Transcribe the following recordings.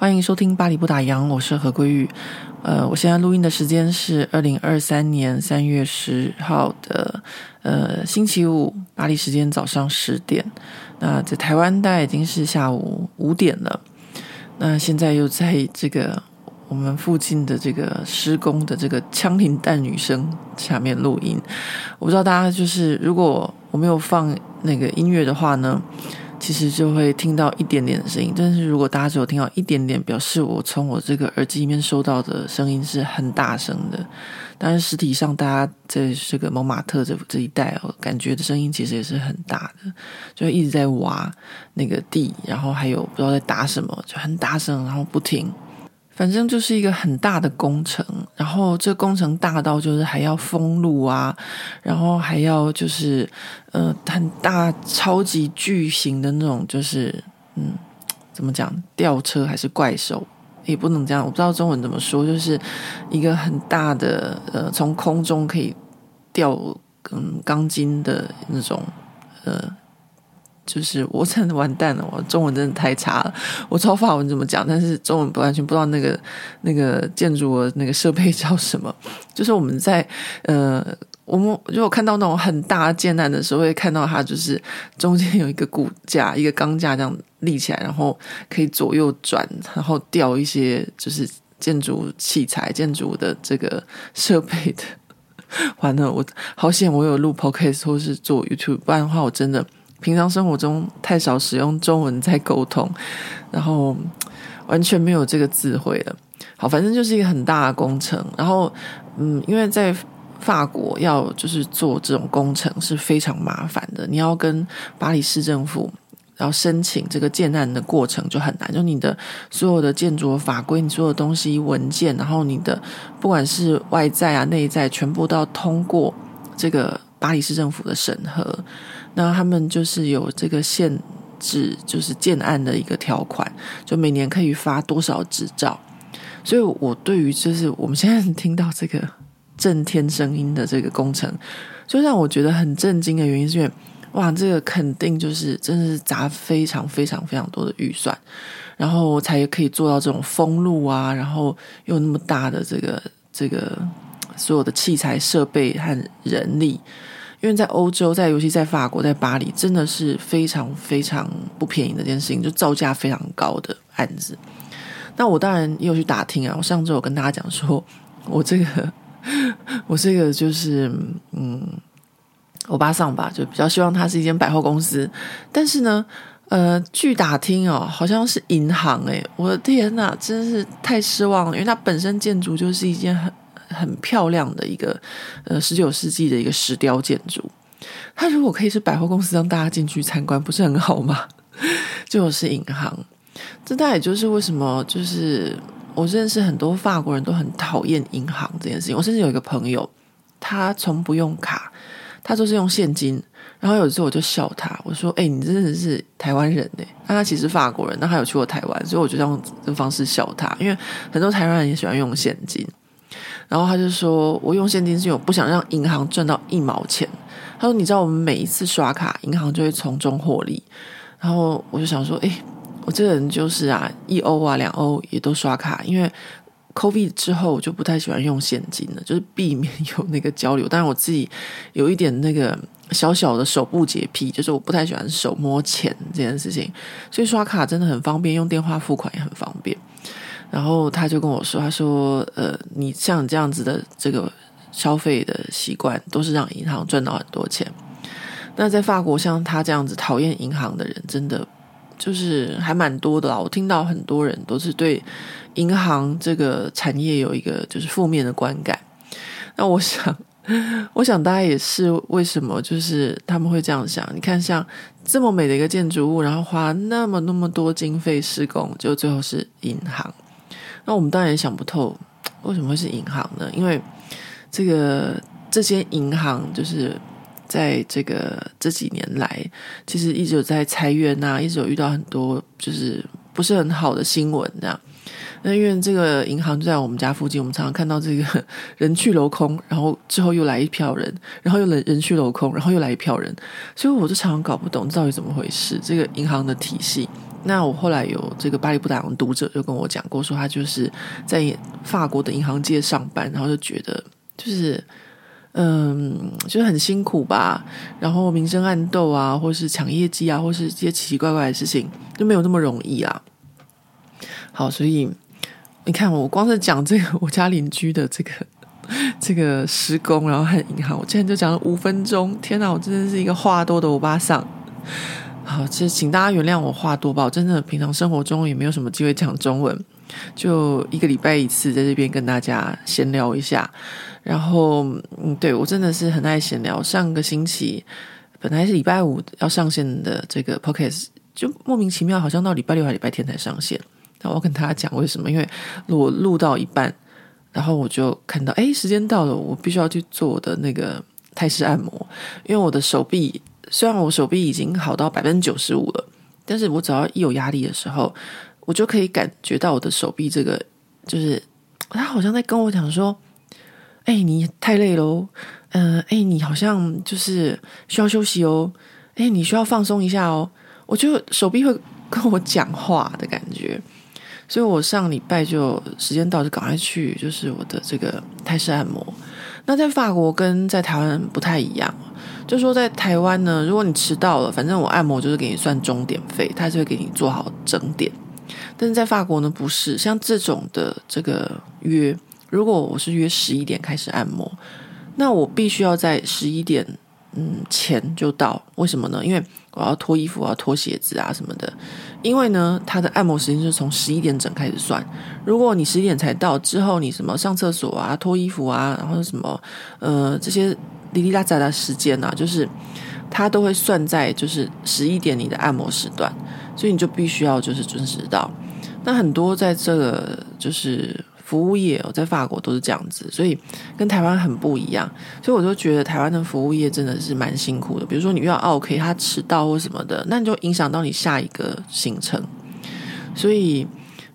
欢迎收听《巴黎不打烊》，我是何桂玉。呃，我现在录音的时间是二零二三年三月十号的呃星期五，巴黎时间早上十点。那在台湾大概已经是下午五点了。那现在又在这个我们附近的这个施工的这个枪林弹雨声下面录音。我不知道大家就是如果我没有放那个音乐的话呢，其实就会听到一点点的声音，但是如果大家只有听到一点点，表示我从我这个耳机里面收到的声音是很大声的。但是实体上，大家在这个蒙马特这这一带哦，感觉的声音其实也是很大的，就一直在挖那个地，然后还有不知道在打什么，就很大声，然后不停。反正就是一个很大的工程，然后这工程大到就是还要封路啊，然后还要就是呃很大超级巨型的那种，就是嗯怎么讲吊车还是怪兽也不能这样，我不知道中文怎么说，就是一个很大的呃从空中可以吊嗯钢筋的那种呃。就是我真的完蛋了，我中文真的太差了。我知道法文怎么讲，但是中文不完全不知道那个那个建筑的那个设备 叫什么。就是我们在呃，我们如果看到那种很大建难的时候，会看到它就是中间有一个骨架，一个钢架这样立起来，然后可以左右转，然后吊一些就是建筑器材、建筑的这个设备的。完了，我好险，我有录 Podcast 或是做 YouTube，不然的话，我真的。平常生活中太少使用中文在沟通，然后完全没有这个智慧了。好，反正就是一个很大的工程。然后，嗯，因为在法国要就是做这种工程是非常麻烦的。你要跟巴黎市政府要申请这个建案的过程就很难，就你的所有的建筑法规、你所有的东西文件，然后你的不管是外在啊、内在，全部都要通过这个巴黎市政府的审核。那他们就是有这个限制，就是建案的一个条款，就每年可以发多少执照。所以，我对于就是我们现在听到这个震天声音的这个工程，就让我觉得很震惊的原因是因为，哇，这个肯定就是真的是砸非常非常非常多的预算，然后才可以做到这种封路啊，然后又那么大的这个这个所有的器材设备和人力。因为在欧洲，在尤其在法国，在巴黎，真的是非常非常不便宜的一件事情，就造价非常高的案子。那我当然也有去打听啊。我上周有跟大家讲说，我这个 我这个就是嗯，欧巴桑吧，就比较希望它是一间百货公司。但是呢，呃，据打听哦，好像是银行诶，我的天呐，真是太失望了，因为它本身建筑就是一件很。很漂亮的一个呃，十九世纪的一个石雕建筑。它如果可以是百货公司，让大家进去参观，不是很好吗？就是银行。这大概也就是为什么，就是我认识很多法国人都很讨厌银行这件事情。我甚至有一个朋友，他从不用卡，他都是用现金。然后有一次我就笑他，我说：“哎、你真的是台湾人呢？”那他其实法国人，那他有去过台湾，所以我就用这个方式笑他，因为很多台湾人也喜欢用现金。然后他就说：“我用现金是因为我不想让银行赚到一毛钱。”他说：“你知道我们每一次刷卡，银行就会从中获利。”然后我就想说：“诶，我这个人就是啊，一欧啊两欧也都刷卡，因为 COVID 之后我就不太喜欢用现金了，就是避免有那个交流。但是我自己有一点那个小小的手部洁癖，就是我不太喜欢手摸钱这件事情，所以刷卡真的很方便，用电话付款也很方便。”然后他就跟我说：“他说，呃，你像这样子的这个消费的习惯，都是让银行赚到很多钱。那在法国，像他这样子讨厌银行的人，真的就是还蛮多的啦。我听到很多人都是对银行这个产业有一个就是负面的观感。那我想，我想大家也是为什么就是他们会这样想？你看，像这么美的一个建筑物，然后花那么那么多经费施工，就最后是银行。”那我们当然也想不透为什么会是银行呢？因为这个这些银行就是在这个这几年来，其实一直有在裁员呐，一直有遇到很多就是不是很好的新闻这样。那因为这个银行就在我们家附近，我们常常看到这个 人去楼空，然后之后又来一票人，然后又人人去楼空，然后又来一票人，所以我就常常搞不懂到底怎么回事。这个银行的体系，那我后来有这个巴黎不打烊的读者就跟我讲过，说他就是在法国的银行界上班，然后就觉得就是嗯，就是很辛苦吧，然后明争暗斗啊，或是抢业绩啊，或是这些奇奇怪怪的事情，就没有那么容易啊。好，所以。你看，我光是讲这个我家邻居的这个这个施工，然后还有银行，我今天就讲了五分钟。天哪，我真的是一个话多的欧巴桑。好，其实请大家原谅我话多吧，我真的平常生活中也没有什么机会讲中文，就一个礼拜一次在这边跟大家闲聊一下。然后，嗯，对，我真的是很爱闲聊。上个星期本来是礼拜五要上线的这个 podcast，就莫名其妙好像到礼拜六还礼拜天才上线。那我跟大家讲为什么？因为我录到一半，然后我就看到，哎，时间到了，我必须要去做我的那个泰式按摩。因为我的手臂，虽然我手臂已经好到百分之九十五了，但是我只要一有压力的时候，我就可以感觉到我的手臂这个，就是他好像在跟我讲说，哎，你太累喽，嗯、呃，哎，你好像就是需要休息哦，哎，你需要放松一下哦。我就手臂会跟我讲话的感觉。所以我上礼拜就时间到就赶快去，就是我的这个泰式按摩。那在法国跟在台湾不太一样，就说在台湾呢，如果你迟到了，反正我按摩就是给你算钟点费，他就会给你做好整点。但是在法国呢，不是像这种的这个约，如果我是约十一点开始按摩，那我必须要在十一点嗯前就到。为什么呢？因为我要脱衣服，我要脱鞋子啊什么的。因为呢，他的按摩时间是从十一点整开始算。如果你十一点才到，之后你什么上厕所啊、脱衣服啊，然后什么呃这些哩哩啦杂的时间啊，就是他都会算在就是十一点你的按摩时段，所以你就必须要就是准时到。那很多在这个就是。服务业哦，在法国都是这样子，所以跟台湾很不一样。所以我就觉得台湾的服务业真的是蛮辛苦的。比如说你遇到 OK，他迟到或什么的，那你就影响到你下一个行程。所以，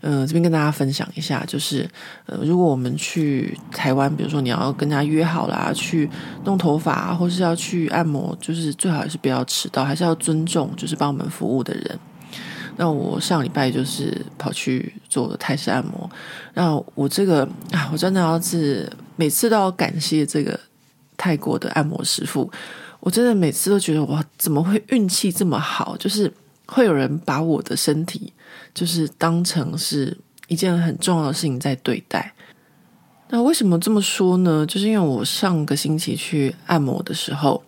呃，这边跟大家分享一下，就是呃，如果我们去台湾，比如说你要跟人家约好啦，去弄头发，或是要去按摩，就是最好还是不要迟到，还是要尊重，就是帮我们服务的人。那我上礼拜就是跑去做了泰式按摩。那我这个啊，我真的要是每次都要感谢这个泰国的按摩师傅。我真的每次都觉得哇，怎么会运气这么好？就是会有人把我的身体就是当成是一件很重要的事情在对待。那为什么这么说呢？就是因为我上个星期去按摩的时候。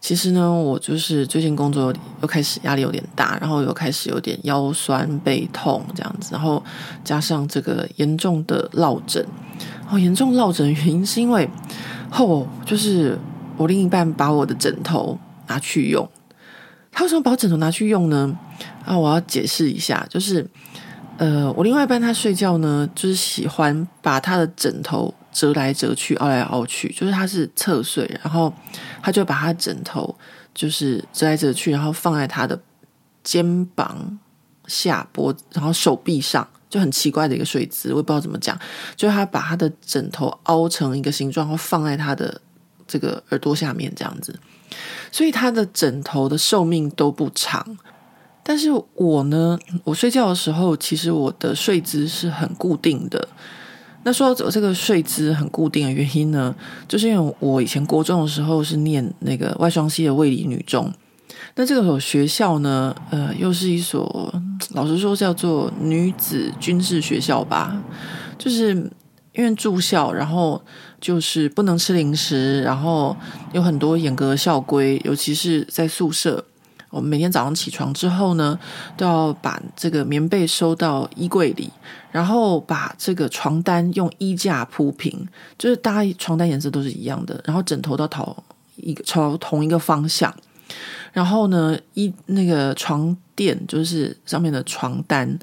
其实呢，我就是最近工作又开始压力有点大，然后又开始有点腰酸背痛这样子，然后加上这个严重的落枕。哦，严重落枕原因是因为后就是我另一半把我的枕头拿去用。他为什么把枕头拿去用呢？啊，我要解释一下，就是呃，我另外一半他睡觉呢，就是喜欢把他的枕头。折来折去，凹来凹去，就是他是侧睡，然后他就把他枕头就是折来折去，然后放在他的肩膀下脖，然后手臂上，就很奇怪的一个睡姿，我也不知道怎么讲，就他把他的枕头凹成一个形状，然后放在他的这个耳朵下面这样子，所以他的枕头的寿命都不长。但是我呢，我睡觉的时候，其实我的睡姿是很固定的。那说到这个睡姿很固定的原因呢，就是因为我以前国中的时候是念那个外双溪的卫理女中，那这个所学校呢，呃，又是一所老实说叫做女子军事学校吧，就是因为住校，然后就是不能吃零食，然后有很多严格的校规，尤其是在宿舍。我们每天早上起床之后呢，都要把这个棉被收到衣柜里，然后把这个床单用衣架铺平，就是大家床单颜色都是一样的，然后枕头都朝一个朝同一个方向，然后呢，一那个床垫就是上面的床单，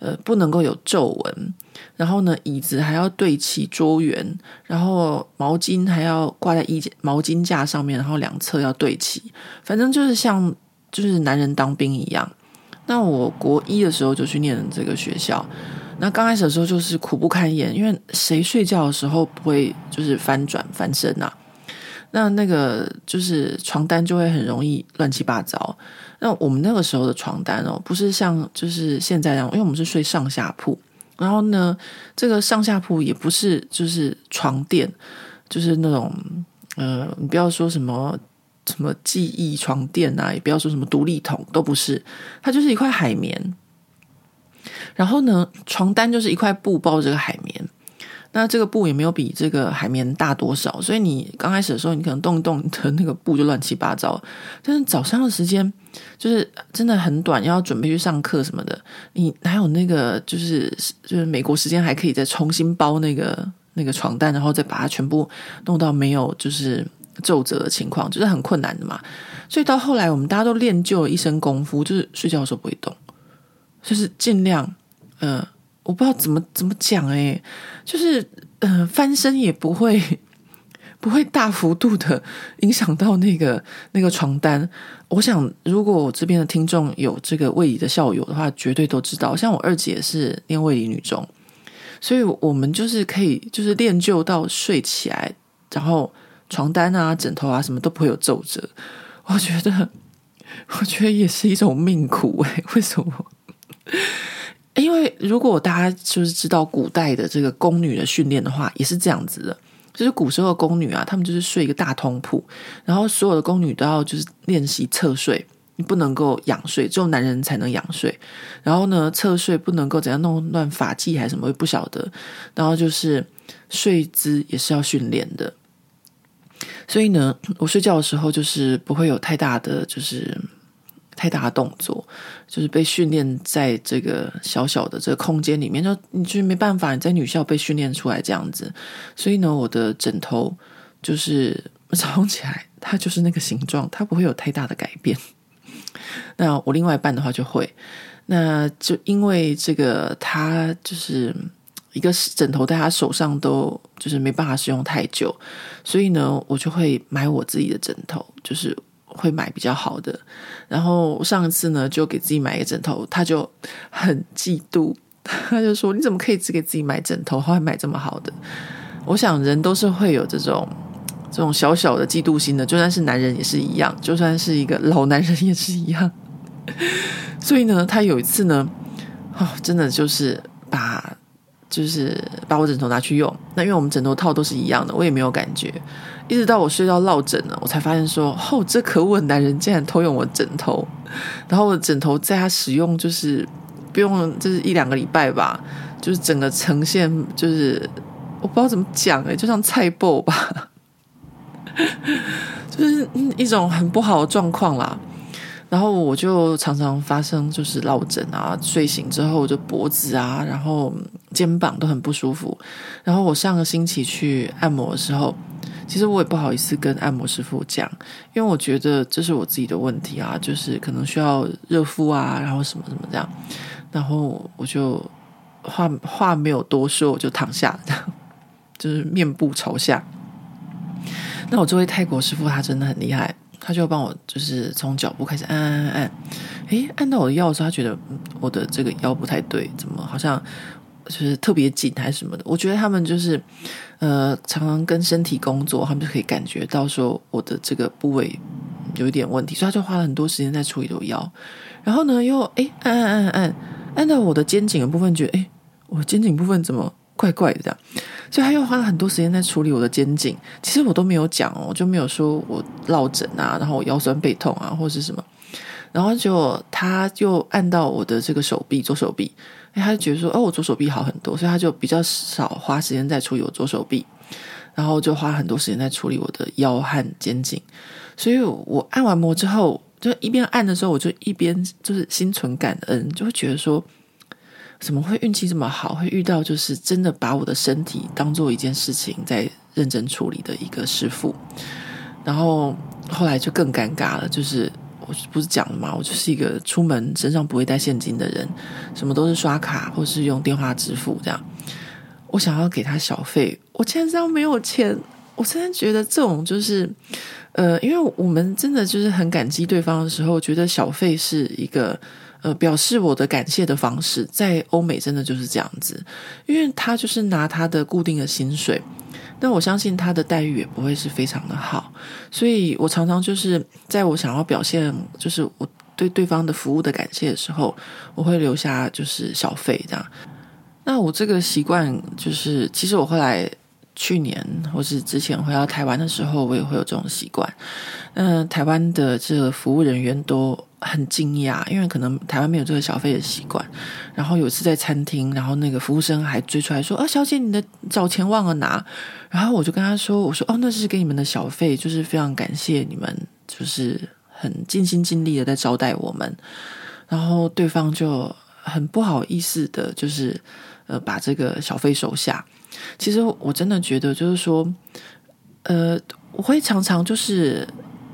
呃不能够有皱纹，然后呢椅子还要对齐桌缘，然后毛巾还要挂在衣毛巾架上面，然后两侧要对齐，反正就是像就是男人当兵一样。那我国一的时候就去念这个学校，那刚开始的时候就是苦不堪言，因为谁睡觉的时候不会就是翻转翻身啊？那那个就是床单就会很容易乱七八糟。那我们那个时候的床单哦，不是像就是现在这样，因为我们是睡上下铺，然后呢，这个上下铺也不是就是床垫，就是那种呃，你不要说什么。什么记忆床垫啊，也不要说什么独立桶，都不是，它就是一块海绵。然后呢，床单就是一块布包着这个海绵。那这个布也没有比这个海绵大多少，所以你刚开始的时候，你可能动一动的那个布就乱七八糟。但是早上的时间就是真的很短，要准备去上课什么的，你哪有那个就是就是美国时间还可以再重新包那个那个床单，然后再把它全部弄到没有就是。皱褶的情况就是很困难的嘛，所以到后来我们大家都练就了一身功夫，就是睡觉的时候不会动，就是尽量，呃，我不知道怎么怎么讲诶，就是呃翻身也不会 不会大幅度的影响到那个那个床单。我想如果我这边的听众有这个位移的校友的话，绝对都知道，像我二姐是念位移女中，所以我们就是可以就是练就到睡起来，然后。床单啊、枕头啊，什么都不会有皱褶。我觉得，我觉得也是一种命苦哎。为什么？因为如果大家就是知道古代的这个宫女的训练的话，也是这样子的。就是古时候的宫女啊，她们就是睡一个大通铺，然后所有的宫女都要就是练习侧睡，你不能够仰睡，只有男人才能仰睡。然后呢，侧睡不能够怎样弄乱发髻还是什么，不晓得。然后就是睡姿也是要训练的。所以呢，我睡觉的时候就是不会有太大的，就是太大的动作，就是被训练在这个小小的这个空间里面，就你就没办法，你在女校被训练出来这样子。所以呢，我的枕头就是 早上起来，它就是那个形状，它不会有太大的改变。那我另外一半的话就会，那就因为这个，他就是。一个枕头在他手上都就是没办法使用太久，所以呢，我就会买我自己的枕头，就是会买比较好的。然后上一次呢，就给自己买一个枕头，他就很嫉妒，他就说：“你怎么可以只给自己买枕头，还会买这么好的？”我想人都是会有这种这种小小的嫉妒心的，就算是男人也是一样，就算是一个老男人也是一样。所以呢，他有一次呢，哦，真的就是把。就是把我枕头拿去用，那因为我们枕头套都是一样的，我也没有感觉，一直到我睡到落枕了，我才发现说，哦，这可恶的男人竟然偷用我枕头，然后我的枕头在他使用就是不用就是一两个礼拜吧，就是整个呈现就是我不知道怎么讲诶，就像菜脯吧，就是一种很不好的状况啦。然后我就常常发生就是落枕啊，睡醒之后就脖子啊，然后肩膀都很不舒服。然后我上个星期去按摩的时候，其实我也不好意思跟按摩师傅讲，因为我觉得这是我自己的问题啊，就是可能需要热敷啊，然后什么什么这样。然后我就话话没有多说，我就躺下，就是面部朝下。那我这位泰国师傅他真的很厉害。他就帮我，就是从脚部开始按按按按，诶，按到我的腰的时候，他觉得我的这个腰不太对，怎么好像就是特别紧还是什么的？我觉得他们就是呃，常常跟身体工作，他们就可以感觉到说我的这个部位有一点问题，所以他就花了很多时间在处理我腰。然后呢，又诶，按按按按按，按到我的肩颈的部分，觉得诶，我肩颈部分怎么怪怪的这样？所以他又花了很多时间在处理我的肩颈，其实我都没有讲哦，我就没有说我落枕啊，然后我腰酸背痛啊，或者是什么，然后就他就按到我的这个手臂，左手臂，他就觉得说，哦，我左手臂好很多，所以他就比较少花时间在处理我左手臂，然后就花很多时间在处理我的腰和肩颈，所以我按完摩之后，就一边按的时候，我就一边就是心存感恩，就会觉得说。怎么会运气这么好，会遇到就是真的把我的身体当做一件事情在认真处理的一个师傅？然后后来就更尴尬了，就是我不是讲了吗？我就是一个出门身上不会带现金的人，什么都是刷卡或是用电话支付这样。我想要给他小费，我现在没有钱。我真的觉得这种就是，呃，因为我们真的就是很感激对方的时候，觉得小费是一个呃表示我的感谢的方式。在欧美真的就是这样子，因为他就是拿他的固定的薪水，但我相信他的待遇也不会是非常的好，所以我常常就是在我想要表现就是我对对方的服务的感谢的时候，我会留下就是小费这样。那我这个习惯就是，其实我后来。去年或是之前回到台湾的时候，我也会有这种习惯。嗯，台湾的这个服务人员都很惊讶，因为可能台湾没有这个小费的习惯。然后有一次在餐厅，然后那个服务生还追出来说：“啊，小姐，你的找钱忘了拿。”然后我就跟他说：“我说哦，那是给你们的小费，就是非常感谢你们，就是很尽心尽力的在招待我们。”然后对方就很不好意思的，就是呃，把这个小费收下。其实我真的觉得，就是说，呃，我会常常就是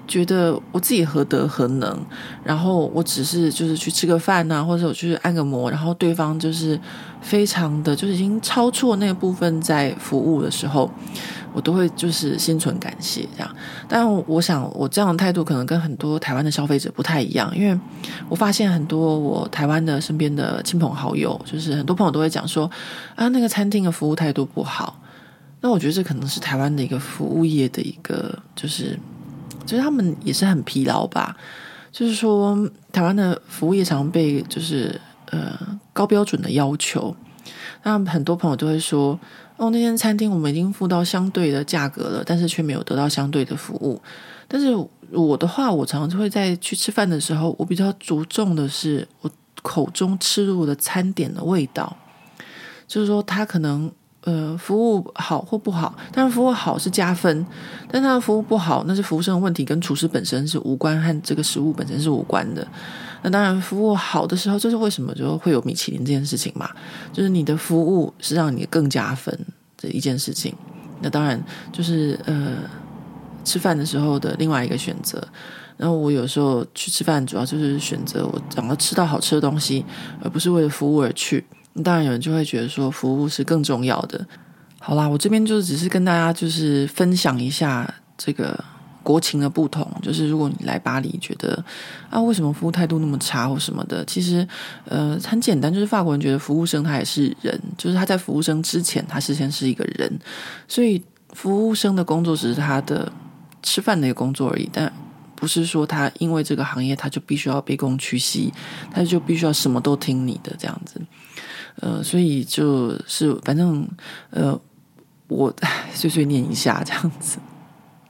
觉得我自己何德何能，然后我只是就是去吃个饭呐，或者我去按个摩，然后对方就是非常的就是已经超出了那个部分在服务的时候，我都会就是心存感谢这样。但我想我这样的态度可能跟很多台湾的消费者不太一样，因为我发现很多我台湾的身边的亲朋好友，就是很多朋友都会讲说啊，那个餐厅的服务态度不好。那我觉得这可能是台湾的一个服务业的一个就是。就是他们也是很疲劳吧，就是说台湾的服务业常被就是呃高标准的要求，那很多朋友都会说哦，那间餐厅我们已经付到相对的价格了，但是却没有得到相对的服务。但是我的话，我常常就会在去吃饭的时候，我比较着重的是我口中吃入的餐点的味道，就是说他可能。呃，服务好或不好，当然服务好是加分，但他的服务不好，那是服务生的问题，跟厨师本身是无关，和这个食物本身是无关的。那当然，服务好的时候，这是为什么就会有米其林这件事情嘛？就是你的服务是让你更加分这一件事情。那当然就是呃，吃饭的时候的另外一个选择。然后我有时候去吃饭，主要就是选择我想要吃到好吃的东西，而不是为了服务而去。当然，有人就会觉得说服务是更重要的。好啦，我这边就只是跟大家就是分享一下这个国情的不同。就是如果你来巴黎，觉得啊，为什么服务态度那么差或什么的，其实呃很简单，就是法国人觉得服务生他也是人，就是他在服务生之前，他事先是一个人，所以服务生的工作只是他的吃饭的一个工作而已，但不是说他因为这个行业他就必须要卑躬屈膝，他就必须要什么都听你的这样子。呃，所以就是反正呃，我 碎碎念一下这样子，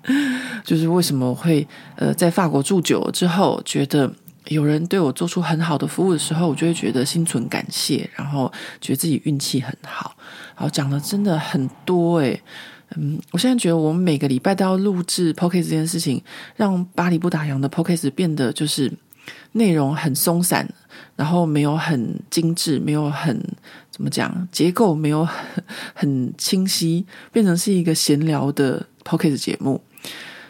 就是为什么会呃在法国住久了之后，觉得有人对我做出很好的服务的时候，我就会觉得心存感谢，然后觉得自己运气很好。好，讲的真的很多诶，嗯，我现在觉得我们每个礼拜都要录制 Podcast 这件事情，让巴黎不打烊的 Podcast 变得就是。内容很松散，然后没有很精致，没有很怎么讲，结构没有很很清晰，变成是一个闲聊的 podcast 节目。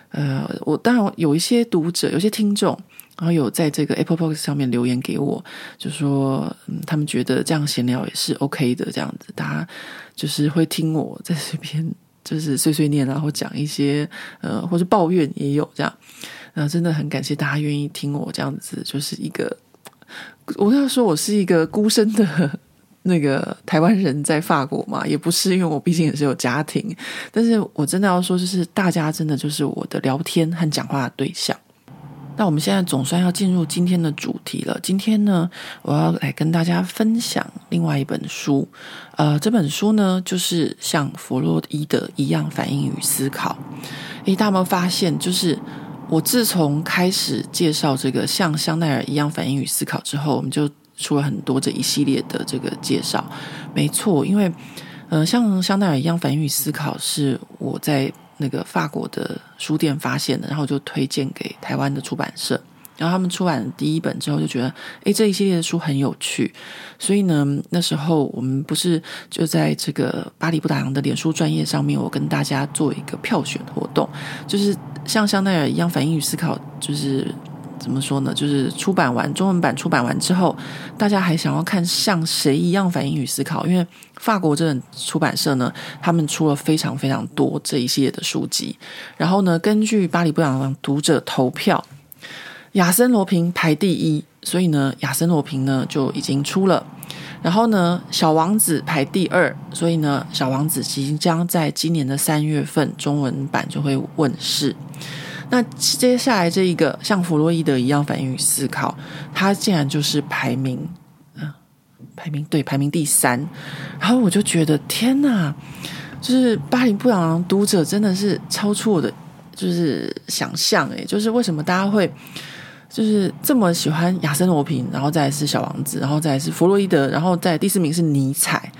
呃，我当然有一些读者，有些听众，然后有在这个 Apple Podcast 上面留言给我，就说，嗯，他们觉得这样闲聊也是 OK 的，这样子，大家就是会听我在这边就是碎碎念，然后讲一些呃，或者抱怨也有这样。然后真的很感谢大家愿意听我这样子，就是一个我要说我是一个孤身的那个台湾人在法国嘛，也不是，因为我毕竟也是有家庭。但是我真的要说，就是大家真的就是我的聊天和讲话的对象。那我们现在总算要进入今天的主题了。今天呢，我要来跟大家分享另外一本书。呃，这本书呢，就是像弗洛伊德一样反应与思考。诶，大家有没有发现，就是。我自从开始介绍这个像香奈儿一样反应与思考之后，我们就出了很多这一系列的这个介绍。没错，因为呃，像香奈儿一样反应与思考是我在那个法国的书店发现的，然后就推荐给台湾的出版社。然后他们出版第一本之后，就觉得诶，这一系列的书很有趣。所以呢，那时候我们不是就在这个巴黎不打烊的脸书专业上面，我跟大家做一个票选活动，就是。像香奈儿一样反应与思考，就是怎么说呢？就是出版完中文版出版完之后，大家还想要看像谁一样反应与思考，因为法国这本出版社呢，他们出了非常非常多这一系列的书籍。然后呢，根据巴黎不朗读者投票，亚森罗平排第一，所以呢，亚森罗平呢就已经出了。然后呢，小王子排第二，所以呢，小王子即将在今年的三月份中文版就会问世。那接下来这一个像弗洛伊德一样反应与思考，他竟然就是排名，嗯，排名对，排名第三。然后我就觉得天哪，就是巴黎布朗读者真的是超出我的就是想象诶，就是为什么大家会。就是这么喜欢亚森罗平，然后再是小王子，然后再是弗洛伊德，然后在第四名是尼采，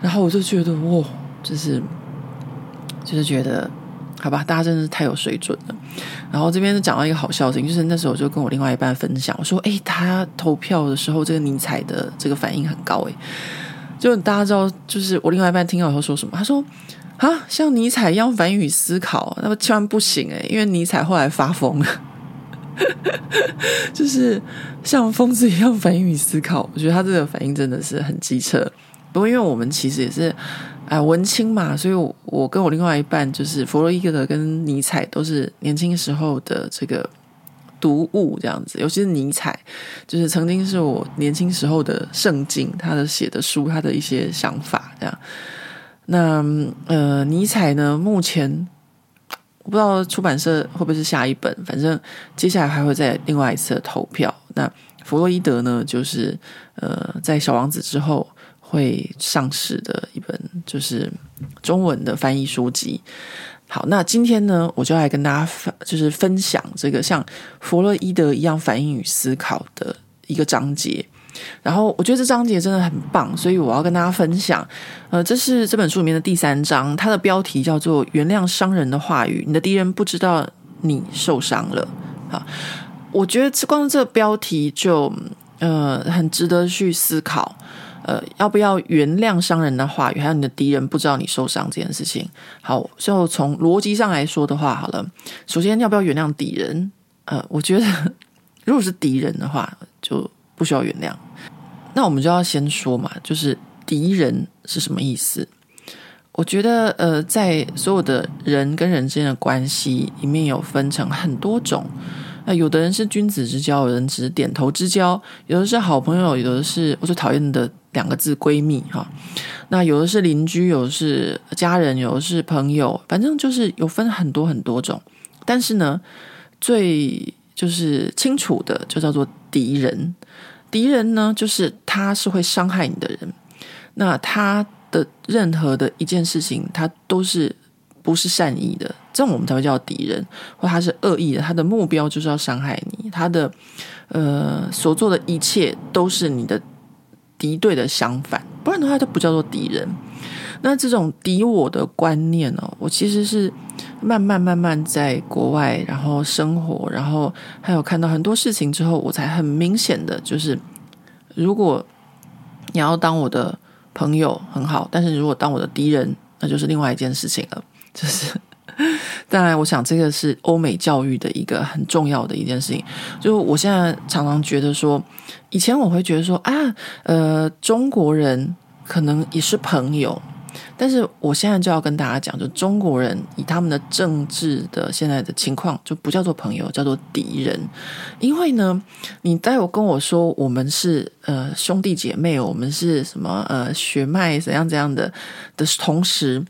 然后我就觉得哇，就是就是觉得好吧，大家真的是太有水准了。然后这边讲到一个好笑的事情，就是那时候我就跟我另外一半分享，我说：“诶，他投票的时候，这个尼采的这个反应很高诶。”就大家知道，就是我另外一半听到以后说什么？他说：“啊，像尼采一样反应与思考，那么千万不行诶，因为尼采后来发疯了。”就是像疯子一样反应与思考，我觉得他这个反应真的是很机车。不过因为我们其实也是啊、呃、文青嘛，所以我我跟我另外一半就是弗洛伊德跟尼采都是年轻时候的这个读物这样子。尤其是尼采，就是曾经是我年轻时候的圣经，他的写的书，他的一些想法这样。那呃，尼采呢，目前。我不知道出版社会不会是下一本，反正接下来还会再另外一次投票。那弗洛伊德呢，就是呃，在小王子之后会上市的一本就是中文的翻译书籍。好，那今天呢，我就来跟大家分，就是分享这个像弗洛伊德一样反应与思考的一个章节。然后我觉得这章节真的很棒，所以我要跟大家分享。呃，这是这本书里面的第三章，它的标题叫做“原谅伤人的话语”。你的敌人不知道你受伤了啊！我觉得光这标题就呃很值得去思考。呃，要不要原谅伤人的话语？还有你的敌人不知道你受伤这件事情。好，就从逻辑上来说的话，好了，首先要不要原谅敌人？呃，我觉得如果是敌人的话，就。不需要原谅，那我们就要先说嘛，就是敌人是什么意思？我觉得，呃，在所有的人跟人之间的关系里面有分成很多种。那有的人是君子之交，有人只是点头之交，有的是好朋友，有的是我最讨厌的两个字闺蜜哈。那有的是邻居，有的是家人，有的是朋友，反正就是有分很多很多种。但是呢，最就是清楚的就叫做敌人。敌人呢，就是他是会伤害你的人。那他的任何的一件事情，他都是不是善意的，这种我们才会叫敌人，或他是恶意的。他的目标就是要伤害你，他的呃所做的一切都是你的敌对的相反，不然的话，就不叫做敌人。那这种敌我的观念哦，我其实是。慢慢慢慢在国外，然后生活，然后还有看到很多事情之后，我才很明显的就是，如果你要当我的朋友很好，但是如果当我的敌人，那就是另外一件事情了。就是 当然，我想这个是欧美教育的一个很重要的一件事情。就我现在常常觉得说，以前我会觉得说啊，呃，中国人可能也是朋友。但是我现在就要跟大家讲，就中国人以他们的政治的现在的情况，就不叫做朋友，叫做敌人。因为呢，你待会跟我说我们是呃兄弟姐妹，我们是什么呃血脉怎样怎样的的同时，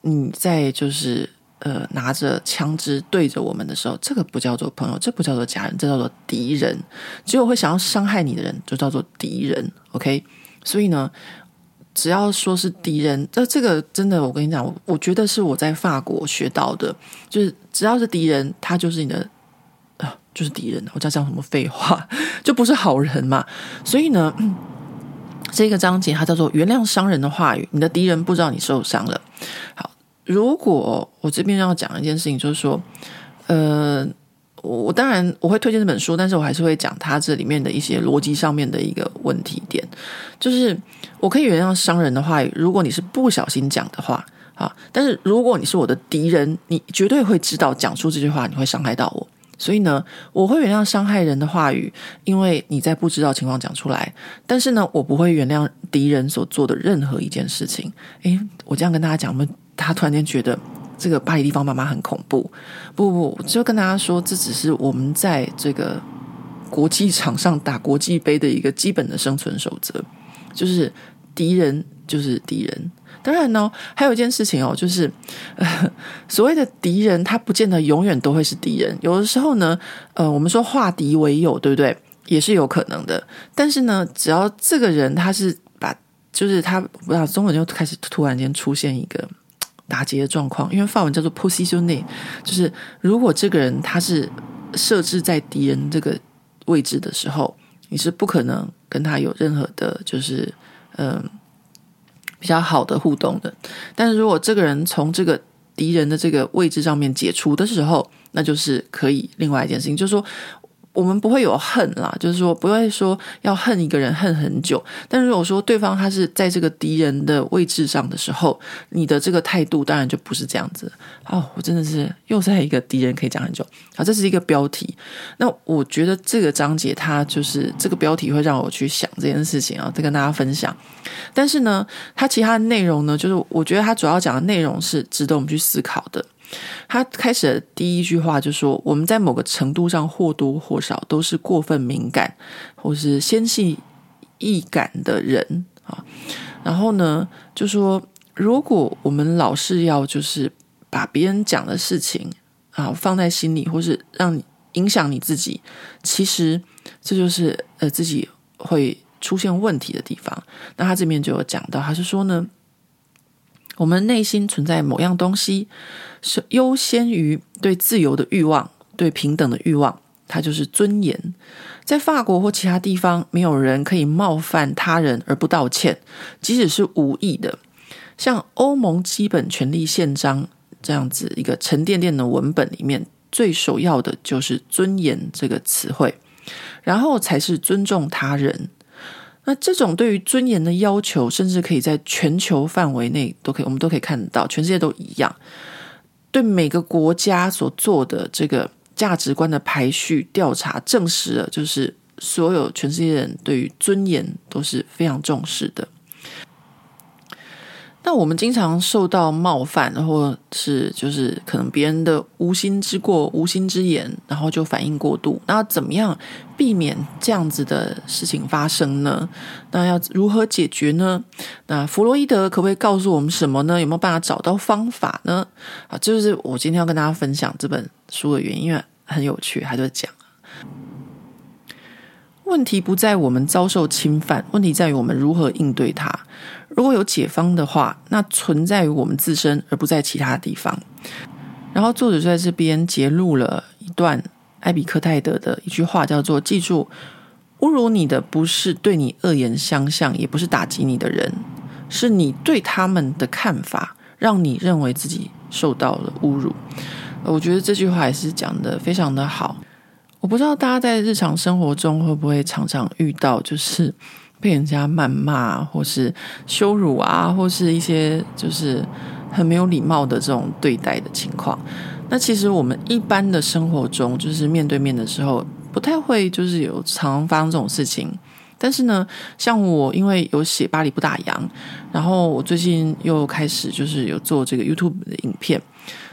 你在就是呃拿着枪支对着我们的时候，这个不叫做朋友，这不叫做家人，这叫做敌人。只有会想要伤害你的人，就叫做敌人。OK，所以呢。只要说是敌人，这这个真的，我跟你讲，我觉得是我在法国学到的，就是只要是敌人，他就是你的、就是敌人。我在讲什么废话，就不是好人嘛。所以呢，这个章节它叫做“原谅伤人的话语”，你的敌人不知道你受伤了。如果我这边要讲一件事情，就是说，呃。我当然我会推荐这本书，但是我还是会讲它这里面的一些逻辑上面的一个问题点，就是我可以原谅伤人的话语，如果你是不小心讲的话啊，但是如果你是我的敌人，你绝对会知道讲出这句话你会伤害到我。所以呢，我会原谅伤害人的话语，因为你在不知道情况讲出来。但是呢，我不会原谅敌人所做的任何一件事情。诶，我这样跟大家讲，我们他突然间觉得这个巴黎地方妈妈很恐怖。不不，就跟大家说，这只是我们在这个国际场上打国际杯的一个基本的生存守则，就是敌人就是敌人。当然呢，还有一件事情哦，就是，呃，所谓的敌人，他不见得永远都会是敌人。有的时候呢，呃，我们说化敌为友，对不对？也是有可能的。但是呢，只要这个人他是把，就是他，不知道中文就开始突然间出现一个打结的状况，因为法文叫做 positionne，就是如果这个人他是设置在敌人这个位置的时候，你是不可能跟他有任何的，就是，嗯、比较好的互动的，但是如果这个人从这个敌人的这个位置上面解除的时候，那就是可以另外一件事情，就是说。我们不会有恨啦，就是说不会说要恨一个人恨很久。但如果说对方他是在这个敌人的位置上的时候，你的这个态度当然就不是这样子。哦，我真的是又在一个敌人可以讲很久。好，这是一个标题。那我觉得这个章节它就是这个标题会让我去想这件事情啊，再跟大家分享。但是呢，它其他的内容呢，就是我觉得它主要讲的内容是值得我们去思考的。他开始的第一句话就说：“我们在某个程度上或多或少都是过分敏感或是纤细易感的人啊。然后呢，就说如果我们老是要就是把别人讲的事情啊放在心里，或是让你影响你自己，其实这就是呃自己会出现问题的地方。那他这边就有讲到，他是说呢。”我们内心存在某样东西，是优先于对自由的欲望、对平等的欲望，它就是尊严。在法国或其他地方，没有人可以冒犯他人而不道歉，即使是无意的。像欧盟基本权利宪章这样子一个沉甸甸的文本里面，最首要的就是尊严这个词汇，然后才是尊重他人。那这种对于尊严的要求，甚至可以在全球范围内都可以，我们都可以看得到，全世界都一样。对每个国家所做的这个价值观的排序调查，证实了就是所有全世界人对于尊严都是非常重视的。那我们经常受到冒犯，或是就是可能别人的无心之过、无心之言，然后就反应过度。那怎么样避免这样子的事情发生呢？那要如何解决呢？那弗洛伊德可不可以告诉我们什么呢？有没有办法找到方法呢？啊，就是我今天要跟大家分享这本书的原因，因为很有趣，他就讲。问题不在我们遭受侵犯，问题在于我们如何应对它。如果有解方的话，那存在于我们自身，而不在其他地方。然后作者在这边节录了一段艾比克泰德的一句话，叫做：“记住，侮辱你的不是对你恶言相向，也不是打击你的人，是你对他们的看法，让你认为自己受到了侮辱。”我觉得这句话也是讲得非常的好。我不知道大家在日常生活中会不会常常遇到，就是被人家谩骂，或是羞辱啊，或是一些就是很没有礼貌的这种对待的情况。那其实我们一般的生活中，就是面对面的时候，不太会就是有常发生这种事情。但是呢，像我因为有写巴黎不打烊，然后我最近又开始就是有做这个 YouTube 的影片。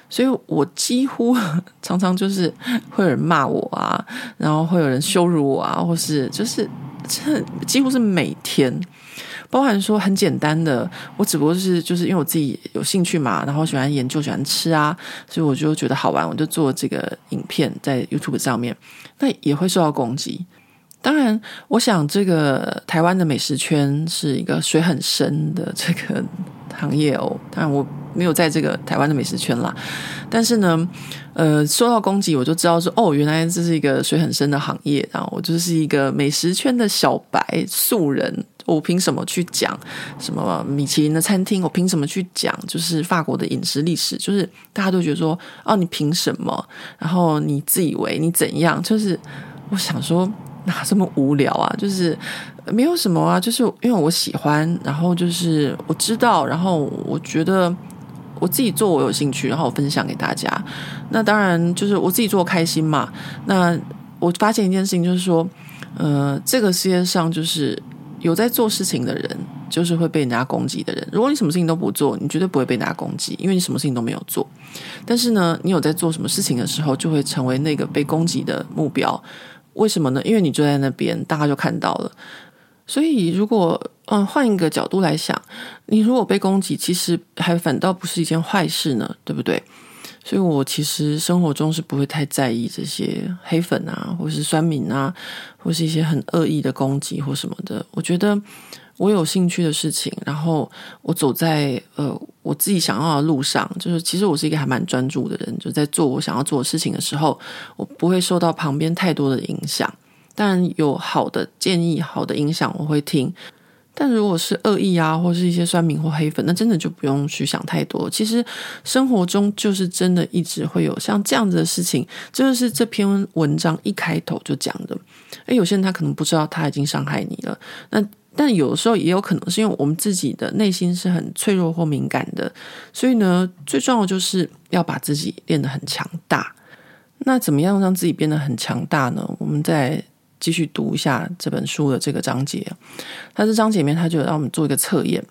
所以我几乎常常就是会有人骂我啊，然后会有人羞辱我啊，或是就是这几乎是每天，包含说很简单的，我只不过是就是因为我自己有兴趣嘛，然后喜欢研究，喜欢吃啊，所以我就觉得好玩，我就做这个影片在 YouTube 上面，那也会受到攻击。当然，我想这个台湾的美食圈是一个水很深的这个行业哦，当然我。没有在这个台湾的美食圈啦，但是呢，呃，受到攻击，我就知道说，哦，原来这是一个水很深的行业，然后我就是一个美食圈的小白素人，我凭什么去讲什么米其林的餐厅？我凭什么去讲就是法国的饮食历史？就是大家都觉得说，哦，你凭什么？然后你自以为你怎样？就是我想说，哪这么无聊啊？就是。没有什么啊，就是因为我喜欢，然后就是我知道，然后我觉得我自己做我有兴趣，然后我分享给大家。那当然就是我自己做开心嘛。那我发现一件事情，就是说，呃，这个世界上就是有在做事情的人，就是会被人家攻击的人。如果你什么事情都不做，你绝对不会被人家攻击，因为你什么事情都没有做。但是呢，你有在做什么事情的时候，就会成为那个被攻击的目标。为什么呢？因为你坐在那边，大家就看到了。所以，如果嗯换一个角度来想，你如果被攻击，其实还反倒不是一件坏事呢，对不对？所以我其实生活中是不会太在意这些黑粉啊，或是酸民啊，或是一些很恶意的攻击或什么的。我觉得我有兴趣的事情，然后我走在呃我自己想要的路上，就是其实我是一个还蛮专注的人，就在做我想要做的事情的时候，我不会受到旁边太多的影响。但有好的建议、好的影响，我会听。但如果是恶意啊，或是一些酸民或黑粉，那真的就不用去想太多。其实生活中就是真的一直会有像这样子的事情，这就是这篇文章一开头就讲的。诶，有些人他可能不知道他已经伤害你了。那但有的时候也有可能是因为我们自己的内心是很脆弱或敏感的，所以呢，最重要的就是要把自己练得很强大。那怎么样让自己变得很强大呢？我们再。继续读一下这本书的这个章节，它这章节里面他就让我们做一个测验，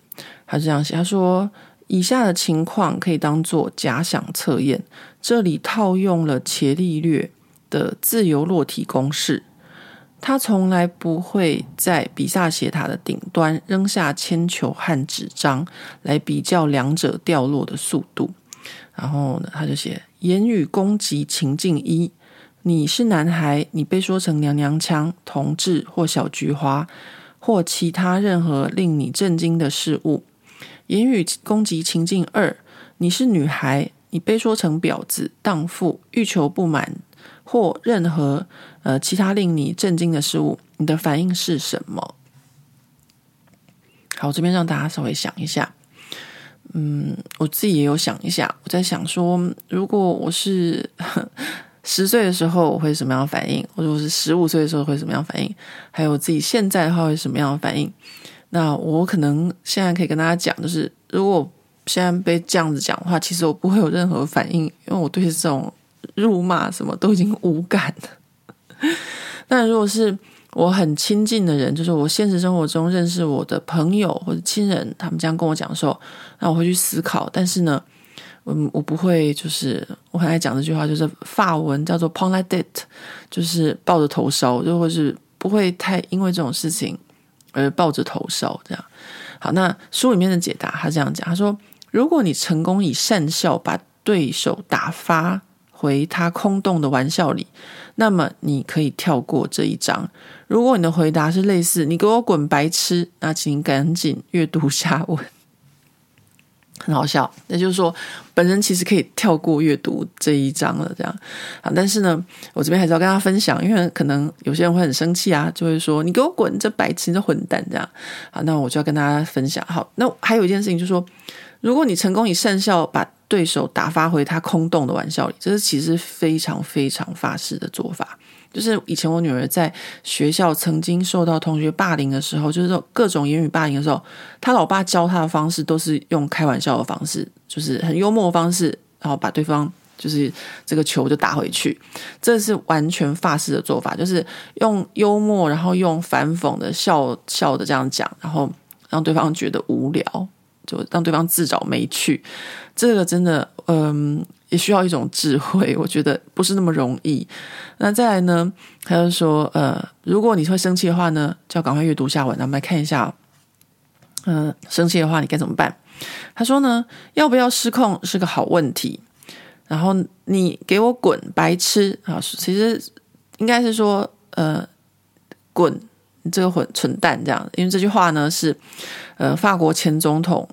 他是这样写，他说以下的情况可以当做假想测验，这里套用了伽利略的自由落体公式，他从来不会在比萨斜塔的顶端扔下铅球和纸张来比较两者掉落的速度，然后呢，他就写言语攻击情境一。你是男孩，你被说成娘娘腔、同志或小菊花，或其他任何令你震惊的事物。言语攻击情境二，你是女孩，你被说成婊子、荡妇、欲求不满，或任何呃其他令你震惊的事物，你的反应是什么？好，这边让大家稍微想一下。嗯，我自己也有想一下，我在想说，如果我是。十岁的时候我会什么样反应？或者我是十五岁的时候会什么样反应？还有我自己现在的话会什么样的反应？那我可能现在可以跟大家讲，就是如果现在被这样子讲的话，其实我不会有任何反应，因为我对这种辱骂什么都已经无感了。但如果是我很亲近的人，就是我现实生活中认识我的朋友或者亲人，他们这样跟我讲的时候，那我会去思考。但是呢，嗯，我不会，就是我很爱讲这句话，就是法文叫做 p o n l a d e t 就是抱着头烧，就或是不会太因为这种事情而抱着头烧这样。好，那书里面的解答他这样讲，他说：如果你成功以善笑把对手打发回他空洞的玩笑里，那么你可以跳过这一章。如果你的回答是类似“你给我滚，白痴”，那请赶紧阅读下文。很好笑，那就是说，本人其实可以跳过阅读这一章了，这样啊。但是呢，我这边还是要跟大家分享，因为可能有些人会很生气啊，就会说：“你给我滚，这白痴，这混蛋！”这样啊。那我就要跟大家分享。好，那还有一件事情，就是说，如果你成功以善笑把对手打发回他空洞的玩笑里，这是其实非常非常法式的做法。就是以前我女儿在学校曾经受到同学霸凌的时候，就是各种言语霸凌的时候，她老爸教她的方式都是用开玩笑的方式，就是很幽默的方式，然后把对方就是这个球就打回去。这是完全法式的做法，就是用幽默，然后用反讽的笑笑的这样讲，然后让对方觉得无聊，就让对方自找没趣。这个真的，嗯。也需要一种智慧，我觉得不是那么容易。那再来呢？他就说，呃，如果你会生气的话呢，就要赶快阅读下文。那我们来看一下，嗯、生气的话你该怎么办？他说呢，要不要失控是个好问题。然后你给我滚，白痴啊！其实应该是说，呃，滚，你这个混蠢蛋这样。因为这句话呢是，呃，法国前总统。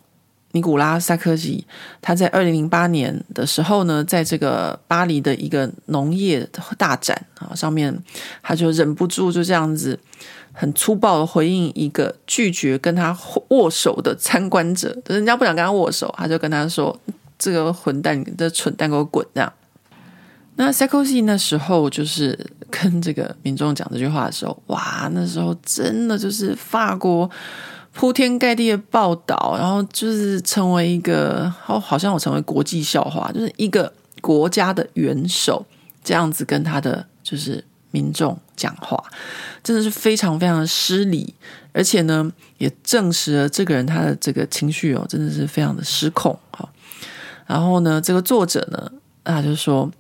尼古拉·萨科齐，他在二零零八年的时候呢，在这个巴黎的一个农业大展啊上面，他就忍不住就这样子很粗暴的回应一个拒绝跟他握手的参观者，人家不想跟他握手，他就跟他说：“这个混蛋，这蠢蛋，给我滚！”这样。那萨科齐那时候就是跟这个民众讲这句话的时候，哇，那时候真的就是法国。铺天盖地的报道，然后就是成为一个，好，好像我成为国际笑话，就是一个国家的元首这样子跟他的就是民众讲话，真的是非常非常的失礼，而且呢，也证实了这个人他的这个情绪哦，真的是非常的失控。好，然后呢，这个作者呢，他就说。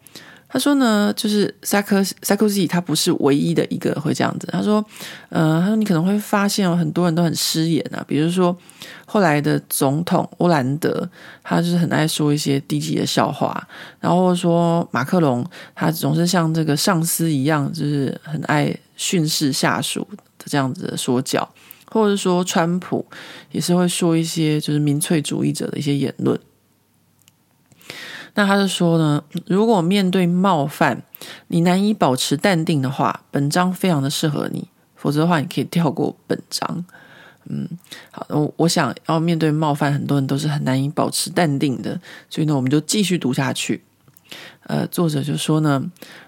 他说呢，就是萨科萨科齐他不是唯一的一个会这样子。他说，呃，他说你可能会发现有很多人都很失言啊，比如说后来的总统欧兰德，他就是很爱说一些低级的笑话，然后说马克龙，他总是像这个上司一样，就是很爱训斥下属的这样子的说教，或者说川普也是会说一些就是民粹主义者的一些言论。那他就说呢，如果面对冒犯，你难以保持淡定的话，本章非常的适合你；否则的话，你可以跳过本章。嗯，好，我我想要面对冒犯，很多人都是很难以保持淡定的，所以呢，我们就继续读下去。呃，作者就说呢，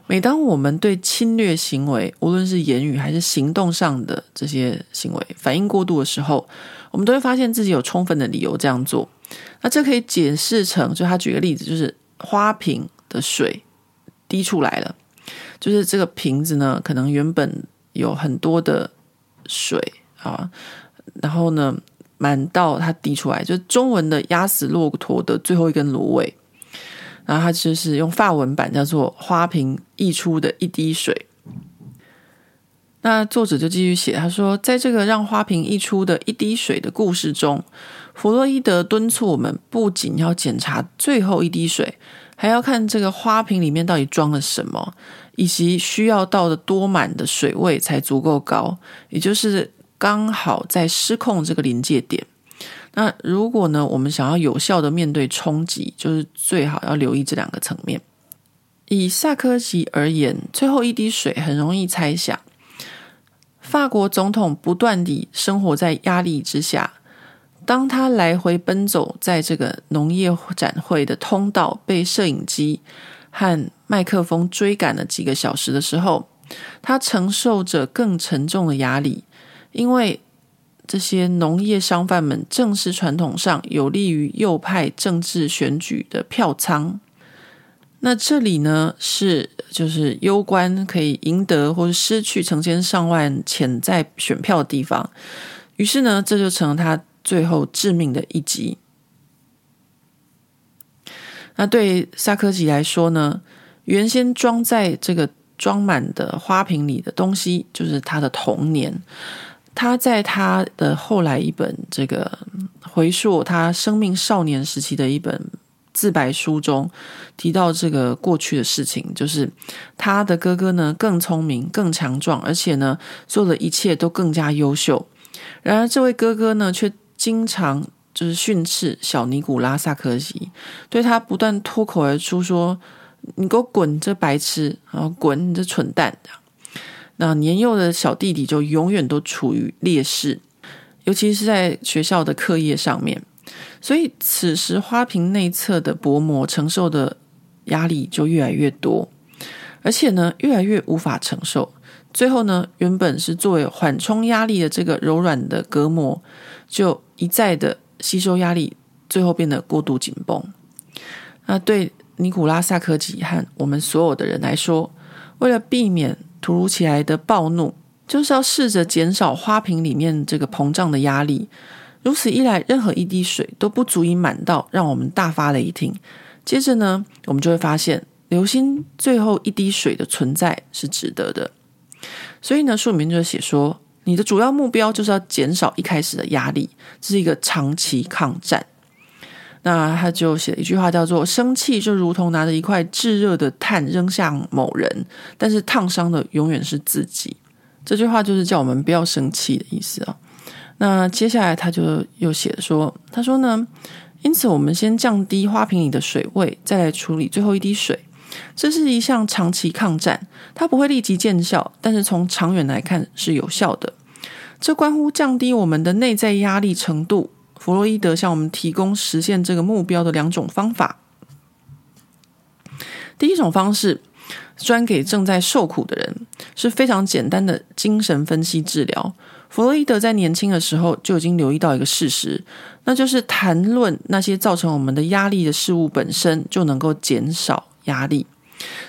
每当我们对侵略行为，无论是言语还是行动上的这些行为反应过度的时候，我们都会发现自己有充分的理由这样做。那这可以解释成，就他举个例子，就是。花瓶的水滴出来了，就是这个瓶子呢，可能原本有很多的水啊，然后呢，满到它滴出来，就是中文的压死骆驼的最后一根芦苇，然后它就是用法文版叫做“花瓶溢出的一滴水”。那作者就继续写，他说，在这个让花瓶溢出的一滴水的故事中，弗洛伊德敦促我们不仅要检查最后一滴水，还要看这个花瓶里面到底装了什么，以及需要倒的多满的水位才足够高，也就是刚好在失控这个临界点。那如果呢，我们想要有效的面对冲击，就是最好要留意这两个层面。以萨科齐而言，最后一滴水很容易猜想。法国总统不断地生活在压力之下。当他来回奔走在这个农业展会的通道，被摄影机和麦克风追赶了几个小时的时候，他承受着更沉重的压力，因为这些农业商贩们正是传统上有利于右派政治选举的票仓。那这里呢，是就是攸关可以赢得或者失去成千上万潜在选票的地方。于是呢，这就成了他最后致命的一击。那对萨科齐来说呢，原先装在这个装满的花瓶里的东西，就是他的童年。他在他的后来一本这个回溯他生命少年时期的一本。自白书中提到这个过去的事情，就是他的哥哥呢更聪明、更强壮，而且呢做的一切都更加优秀。然而，这位哥哥呢却经常就是训斥小尼古拉萨科齐，对他不断脱口而出说：“你给我滚，这白痴！然后滚，你这蠢蛋！”那年幼的小弟弟就永远都处于劣势，尤其是在学校的课业上面。所以，此时花瓶内侧的薄膜承受的压力就越来越多，而且呢，越来越无法承受。最后呢，原本是作为缓冲压力的这个柔软的隔膜，就一再的吸收压力，最后变得过度紧绷。那对尼古拉萨科齐和我们所有的人来说，为了避免突如其来的暴怒，就是要试着减少花瓶里面这个膨胀的压力。如此一来，任何一滴水都不足以满到让我们大发雷霆。接着呢，我们就会发现，流心最后一滴水的存在是值得的。所以呢，书里面就写说，你的主要目标就是要减少一开始的压力，这是一个长期抗战。那他就写了一句话，叫做“生气就如同拿着一块炙热的炭扔向某人，但是烫伤的永远是自己。”这句话就是叫我们不要生气的意思啊。那接下来他就又写说，他说呢，因此我们先降低花瓶里的水位，再来处理最后一滴水。这是一项长期抗战，它不会立即见效，但是从长远来看是有效的。这关乎降低我们的内在压力程度。弗洛伊德向我们提供实现这个目标的两种方法。第一种方式，专给正在受苦的人，是非常简单的精神分析治疗。弗洛伊德在年轻的时候就已经留意到一个事实，那就是谈论那些造成我们的压力的事物本身就能够减少压力。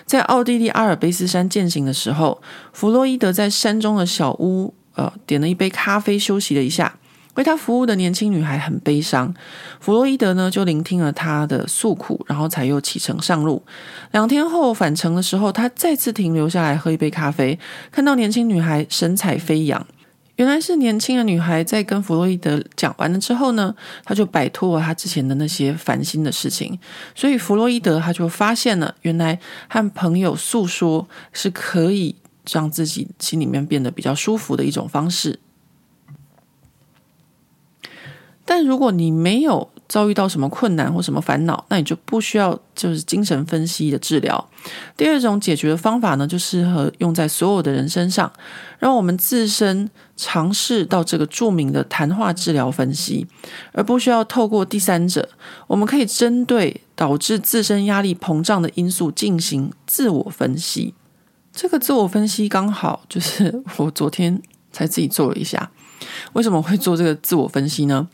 在奥地利阿尔卑斯山践行的时候，弗洛伊德在山中的小屋，呃，点了一杯咖啡，休息了一下。为他服务的年轻女孩很悲伤，弗洛伊德呢就聆听了她的诉苦，然后才又启程上路。两天后返程的时候，他再次停留下来喝一杯咖啡，看到年轻女孩神采飞扬。原来是年轻的女孩在跟弗洛伊德讲完了之后呢，她就摆脱了她之前的那些烦心的事情。所以弗洛伊德他就发现了，原来和朋友诉说是可以让自己心里面变得比较舒服的一种方式。但如果你没有遭遇到什么困难或什么烦恼，那你就不需要就是精神分析的治疗。第二种解决的方法呢，就适合用在所有的人身上，让我们自身尝试到这个著名的谈话治疗分析，而不需要透过第三者。我们可以针对导致自身压力膨胀的因素进行自我分析。这个自我分析刚好就是我昨天才自己做了一下。为什么会做这个自我分析呢？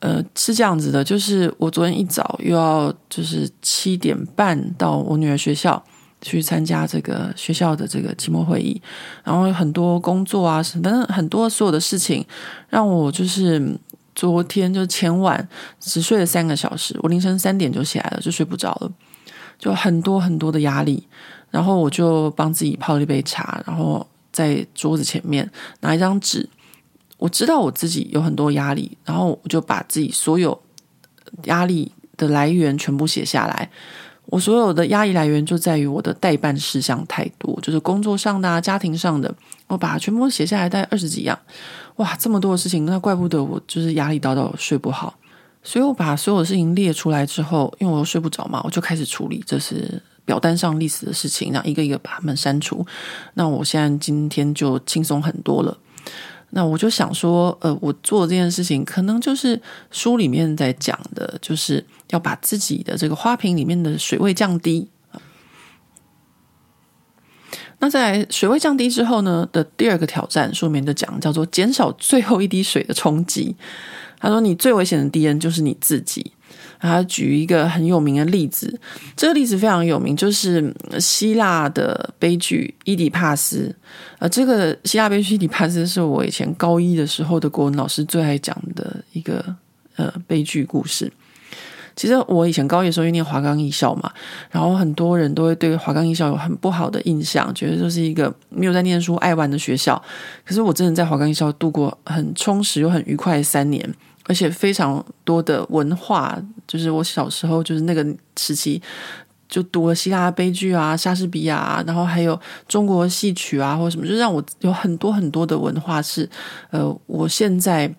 呃，是这样子的，就是我昨天一早又要就是七点半到我女儿学校去参加这个学校的这个期末会议，然后很多工作啊，什么很多所有的事情，让我就是昨天就前晚只睡了三个小时，我凌晨三点就起来了，就睡不着了，就很多很多的压力，然后我就帮自己泡了一杯茶，然后在桌子前面拿一张纸。我知道我自己有很多压力，然后我就把自己所有压力的来源全部写下来。我所有的压力来源就在于我的待办事项太多，就是工作上的啊、家庭上的，我把它全部写下来，大概二十几样。哇，这么多的事情，那怪不得我就是压力到到睡不好。所以我把所有的事情列出来之后，因为我又睡不着嘛，我就开始处理这是表单上历史的事情，然后一个一个把它们删除。那我现在今天就轻松很多了。那我就想说，呃，我做这件事情，可能就是书里面在讲的，就是要把自己的这个花瓶里面的水位降低。那在水位降低之后呢的第二个挑战，书里面就讲叫做减少最后一滴水的冲击。他说，你最危险的敌人就是你自己。他举一个很有名的例子，这个例子非常有名，就是希腊的悲剧《伊底帕斯》。呃，这个希腊悲剧《伊底帕斯》是我以前高一的时候的国文老师最爱讲的一个呃悲剧故事。其实我以前高一的时候因为念华冈艺校嘛，然后很多人都会对华冈艺校有很不好的印象，觉得这是一个没有在念书、爱玩的学校。可是我真的在华冈艺校度过很充实又很愉快的三年。而且非常多的文化，就是我小时候就是那个时期，就读了希腊悲剧啊、莎士比亚啊，然后还有中国戏曲啊，或者什么，就让我有很多很多的文化是，呃，我现在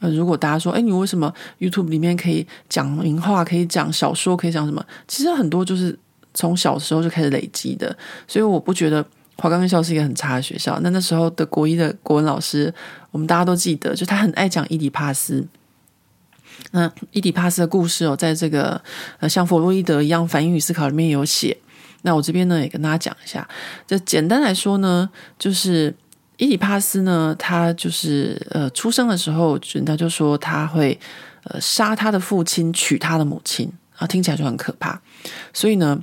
呃，如果大家说，哎，你为什么 YouTube 里面可以讲名画，可以讲小说，可以讲什么？其实很多就是从小时候就开始累积的，所以我不觉得华冈院校是一个很差的学校。那那时候的国一的国文老师，我们大家都记得，就他很爱讲伊底帕斯。那伊底帕斯的故事哦，在这个呃，像弗洛伊德一样反应与思考里面有写。那我这边呢，也跟大家讲一下。就简单来说呢，就是伊底帕斯呢，他就是呃，出生的时候，人家就说他会呃杀他的父亲，娶他的母亲啊，听起来就很可怕。所以呢，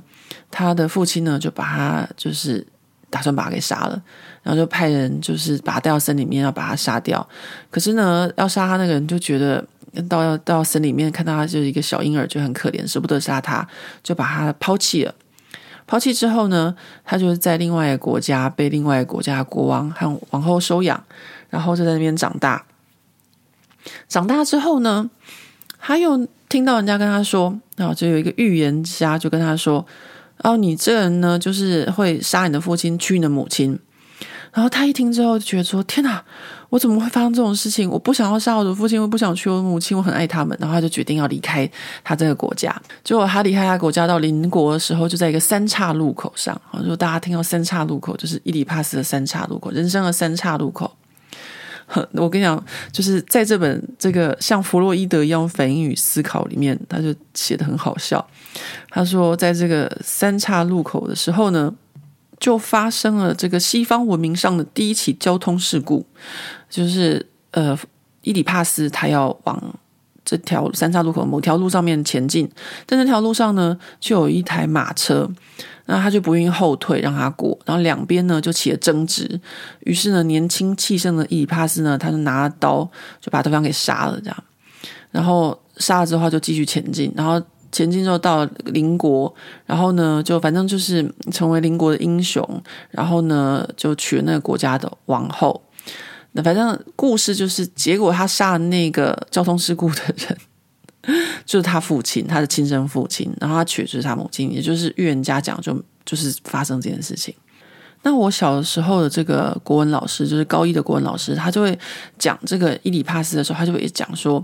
他的父亲呢，就把他就是打算把他给杀了，然后就派人就是把他带到森林里面要把他杀掉。可是呢，要杀他那个人就觉得。到到森里面看到他就是一个小婴儿，就很可怜，舍不得杀他，就把他抛弃了。抛弃之后呢，他就在另外一个国家被另外一个国家的国王和王后收养，然后就在那边长大。长大之后呢，他又听到人家跟他说，然后就有一个预言家就跟他说：“哦，你这人呢，就是会杀你的父亲，娶你的母亲。”然后他一听之后就觉得说：“天哪！”我怎么会发生这种事情？我不想要杀我的父亲，我不想娶我的母亲，我很爱他们。然后他就决定要离开他这个国家。结果他离开他国家到邻国的时候，就在一个三岔路口上。如果大家听到三岔路口，就是伊里帕斯的三岔路口，人生的三岔路口。我跟你讲，就是在这本这个像弗洛伊德一样反应与思考里面，他就写得很好笑。他说，在这个三岔路口的时候呢，就发生了这个西方文明上的第一起交通事故，就是呃，伊里帕斯他要往这条三岔路口某条路上面前进，在那条路上呢，就有一台马车，那他就不愿意后退让他过，然后两边呢就起了争执，于是呢，年轻气盛的伊里帕斯呢，他就拿刀就把对方给杀了，这样，然后杀了之后就继续前进，然后。前进之后到邻国，然后呢，就反正就是成为邻国的英雄，然后呢，就娶了那个国家的王后。那反正故事就是，结果他杀了那个交通事故的人，就是他父亲，他的亲生父亲，然后他娶的就是他母亲，也就是预言家讲，就就是发生这件事情。那我小的时候的这个国文老师，就是高一的国文老师，他就会讲这个伊底帕斯的时候，他就会讲说，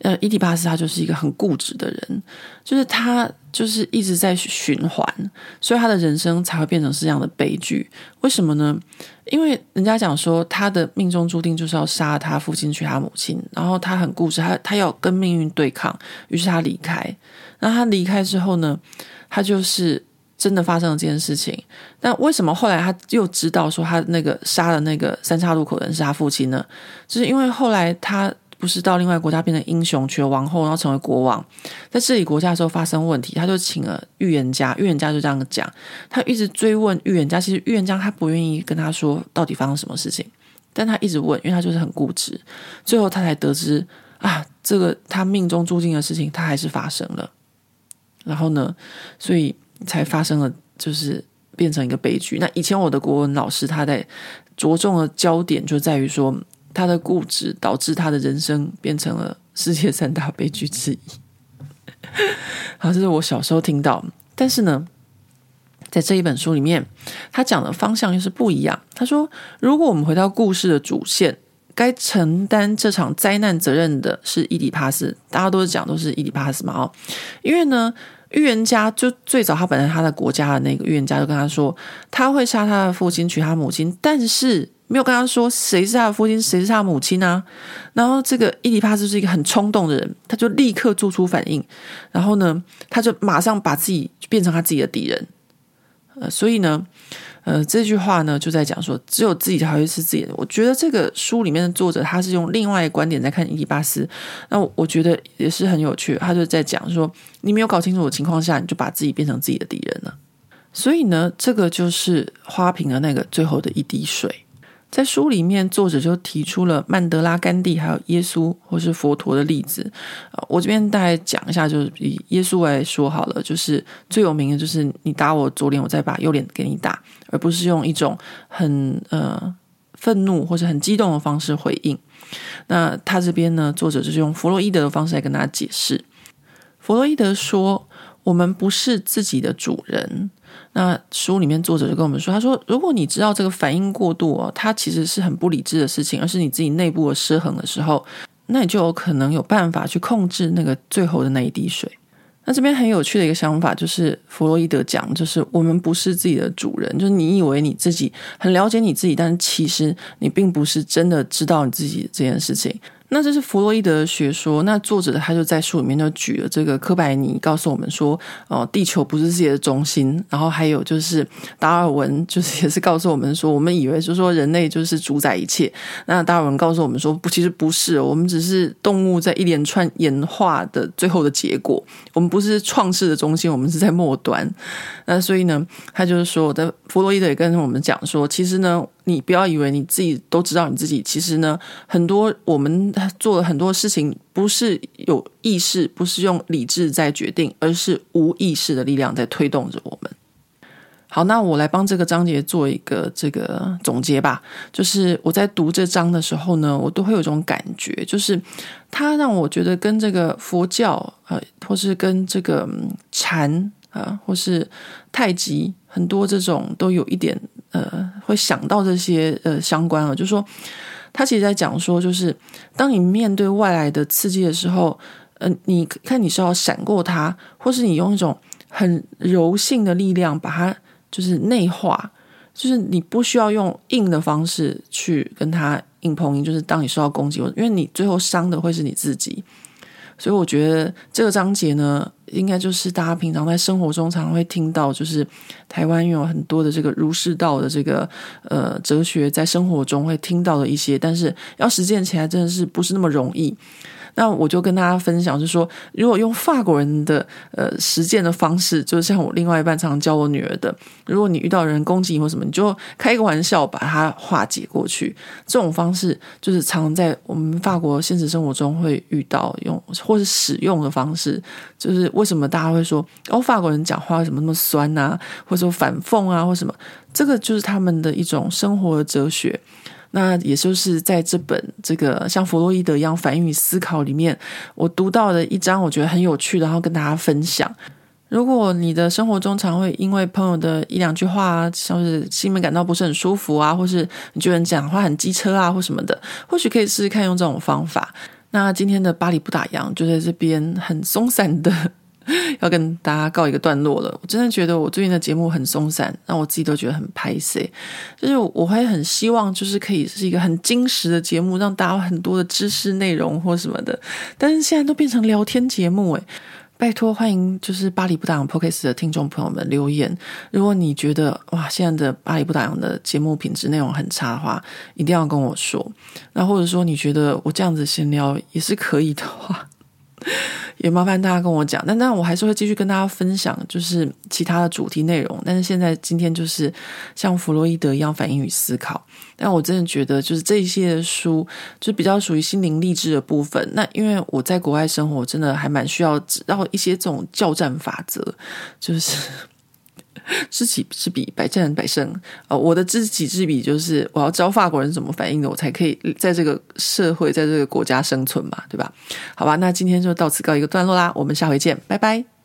呃，伊底帕斯他就是一个很固执的人，就是他就是一直在循环，所以他的人生才会变成是这样的悲剧。为什么呢？因为人家讲说他的命中注定就是要杀他父亲娶他母亲，然后他很固执，他他要跟命运对抗，于是他离开。那他离开之后呢，他就是。真的发生了这件事情，但为什么后来他又知道说他那个杀了那个三岔路口的人是他父亲呢？就是因为后来他不是到另外国家变成英雄，娶了王后，然后成为国王，在治理国家的时候发生问题，他就请了预言家，预言家就这样讲，他一直追问预言家，其实预言家他不愿意跟他说到底发生什么事情，但他一直问，因为他就是很固执，最后他才得知啊，这个他命中注定的事情，他还是发生了，然后呢，所以。才发生了，就是变成一个悲剧。那以前我的国文老师，他在着重的焦点就在于说，他的固执导致他的人生变成了世界三大悲剧之一。好，这是我小时候听到。但是呢，在这一本书里面，他讲的方向又是不一样。他说，如果我们回到故事的主线，该承担这场灾难责任的是伊底帕斯。大家都是讲都是伊底帕斯嘛，哦，因为呢。预言家就最早，他本来他的国家的那个预言家就跟他说，他会杀他的父亲，娶他母亲，但是没有跟他说谁是他的父亲，谁是他的母亲啊。然后这个伊底帕斯是一个很冲动的人，他就立刻做出反应，然后呢，他就马上把自己变成他自己的敌人。呃，所以呢。呃，这句话呢，就在讲说，只有自己才会是自己的。我觉得这个书里面的作者，他是用另外一个观点在看伊迪巴斯，那我觉得也是很有趣。他就在讲说，你没有搞清楚的情况下，你就把自己变成自己的敌人了。所以呢，这个就是花瓶的那个最后的一滴水。在书里面，作者就提出了曼德拉、甘地还有耶稣或是佛陀的例子。我这边大概讲一下，就是以耶稣来说好了，就是最有名的就是你打我左脸，我再把右脸给你打，而不是用一种很呃愤怒或者很激动的方式回应。那他这边呢，作者就是用弗洛伊德的方式来跟大家解释。弗洛伊德说：“我们不是自己的主人。”那书里面作者就跟我们说，他说，如果你知道这个反应过度哦，它其实是很不理智的事情，而是你自己内部的失衡的时候，那你就有可能有办法去控制那个最后的那一滴水。那这边很有趣的一个想法就是，弗洛伊德讲，就是我们不是自己的主人，就是你以为你自己很了解你自己，但其实你并不是真的知道你自己这件事情。那这是弗洛伊德的学说。那作者他就在书里面就举了这个柯白尼，告诉我们说，哦，地球不是世界的中心。然后还有就是达尔文，就是也是告诉我们说，我们以为就是说人类就是主宰一切。那达尔文告诉我们说，不，其实不是，我们只是动物在一连串演化的最后的结果。我们不是创世的中心，我们是在末端。那所以呢，他就是说，我的弗洛伊德也跟我们讲说，其实呢。你不要以为你自己都知道你自己，其实呢，很多我们做了很多事情，不是有意识，不是用理智在决定，而是无意识的力量在推动着我们。好，那我来帮这个章节做一个这个总结吧。就是我在读这章的时候呢，我都会有一种感觉，就是它让我觉得跟这个佛教呃，或是跟这个禅啊，或是太极，很多这种都有一点。呃，会想到这些呃相关了，就是说他其实在讲说，就是当你面对外来的刺激的时候，呃，你看你是要闪过它，或是你用一种很柔性的力量把它就是内化，就是你不需要用硬的方式去跟它硬碰硬，就是当你受到攻击，因为你最后伤的会是你自己。所以我觉得这个章节呢，应该就是大家平常在生活中常常会听到，就是台湾有很多的这个儒释道的这个呃哲学，在生活中会听到的一些，但是要实践起来真的是不是那么容易。那我就跟大家分享，是说，如果用法国人的呃实践的方式，就像我另外一半常教我女儿的，如果你遇到人攻击你或什么，你就开一个玩笑把它化解过去。这种方式就是常常在我们法国现实生活中会遇到用或是使用的方式。就是为什么大家会说哦，法国人讲话为什么那么酸啊，或者说反讽啊，或什么？这个就是他们的一种生活的哲学。那也就是在这本这个像弗洛伊德一样反应与思考里面，我读到的一章，我觉得很有趣，然后跟大家分享。如果你的生活中常会因为朋友的一两句话，像是心里面感到不是很舒服啊，或是你觉得你讲话很机车啊，或什么的，或许可以试试看用这种方法。那今天的巴黎不打烊就在这边很松散的。要跟大家告一个段落了。我真的觉得我最近的节目很松散，让我自己都觉得很拍碎。就是我会很希望，就是可以是一个很精实的节目，让大家有很多的知识内容或什么的。但是现在都变成聊天节目，诶，拜托，欢迎就是巴黎不打烊 Podcast 的听众朋友们留言。如果你觉得哇，现在的巴黎不打烊的节目品质内容很差的话，一定要跟我说。那或者说你觉得我这样子闲聊也是可以的话。也麻烦大家跟我讲，但那我还是会继续跟大家分享，就是其他的主题内容。但是现在今天就是像弗洛伊德一样反应与思考。但我真的觉得，就是这一些书，就比较属于心灵励志的部分。那因为我在国外生活，真的还蛮需要知道一些这种教战法则，就是。知己知彼，百战百胜。呃，我的知己知彼就是我要知道法国人怎么反应的，我才可以在这个社会，在这个国家生存嘛，对吧？好吧，那今天就到此告一个段落啦，我们下回见，拜拜。